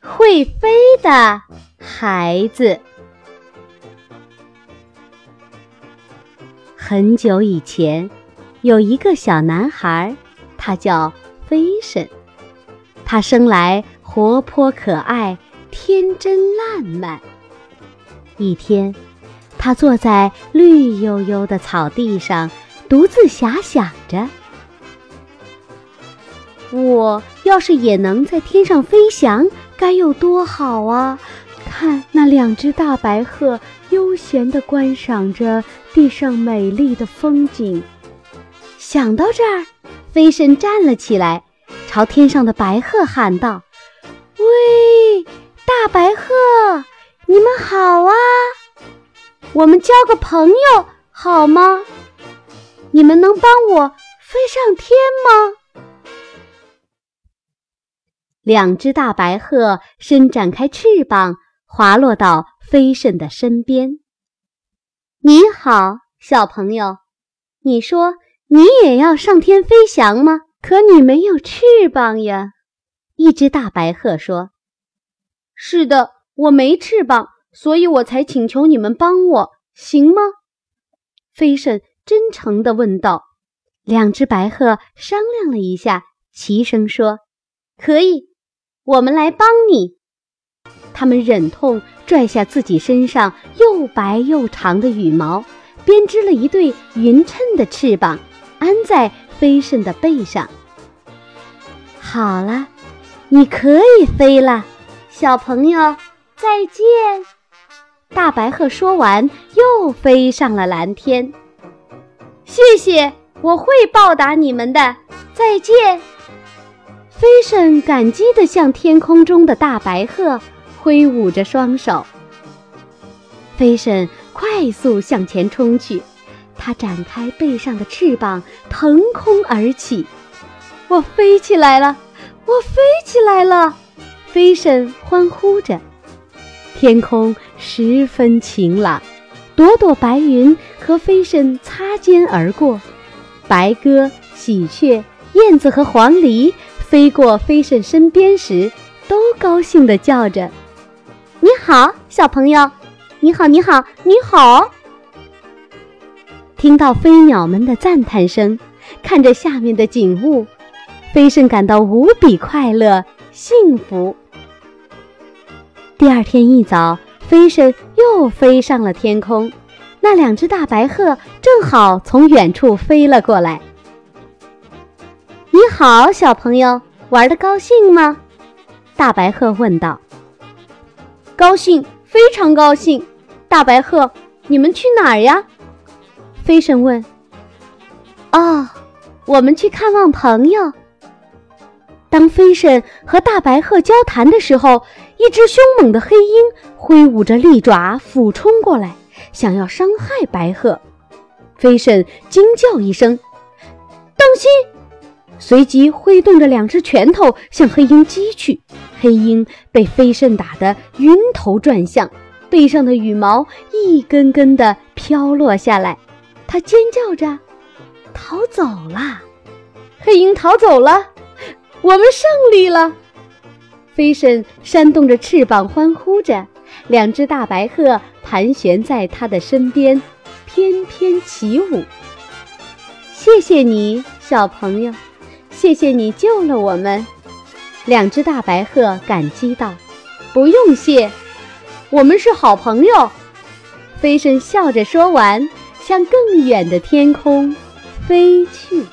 会飞的孩子。很久以前，有一个小男孩，他叫飞神。他生来活泼可爱、天真烂漫。一天，他坐在绿油油的草地上，独自遐想着：“我要是也能在天上飞翔，该有多好啊！看那两只大白鹤悠闲地观赏着地上美丽的风景。”想到这儿，飞神站了起来。朝天上的白鹤喊道：“喂，大白鹤，你们好啊！我们交个朋友好吗？你们能帮我飞上天吗？”两只大白鹤伸展开翅膀，滑落到飞神的身边。“你好，小朋友，你说你也要上天飞翔吗？”可你没有翅膀呀！一只大白鹤说：“是的，我没翅膀，所以我才请求你们帮我，行吗？”飞神真诚地问道。两只白鹤商量了一下，齐声说：“可以，我们来帮你。”他们忍痛拽下自己身上又白又长的羽毛，编织了一对匀称的翅膀，安在。飞神的背上。好了，你可以飞了，小朋友，再见。大白鹤说完，又飞上了蓝天。谢谢，我会报答你们的。再见。飞神感激地向天空中的大白鹤挥舞着双手。飞神快速向前冲去。它展开背上的翅膀，腾空而起。我飞起来了！我飞起来了！飞神欢呼着。天空十分晴朗，朵朵白云和飞神擦肩而过。白鸽、喜鹊、燕子和黄鹂飞过飞神身边时，都高兴地叫着：“你好，小朋友！你好，你好，你好！”听到飞鸟们的赞叹声，看着下面的景物，飞神感到无比快乐、幸福。第二天一早，飞神又飞上了天空，那两只大白鹤正好从远处飞了过来。“你好，小朋友，玩的高兴吗？”大白鹤问道。“高兴，非常高兴。”大白鹤，你们去哪儿呀？飞神问：“哦，我们去看望朋友。”当飞神和大白鹤交谈的时候，一只凶猛的黑鹰挥舞着利爪俯冲过来，想要伤害白鹤。飞神惊叫一声：“当心！”随即挥动着两只拳头向黑鹰击去。黑鹰被飞身打得晕头转向，背上的羽毛一根根的飘落下来。它尖叫着逃走了，黑鹰逃走了，我们胜利了！飞身扇动着翅膀欢呼着，两只大白鹤盘旋在它的身边，翩翩起舞。谢谢你，小朋友，谢谢你救了我们。两只大白鹤感激道：“不用谢，我们是好朋友。”飞神笑着说完。向更远的天空飞去。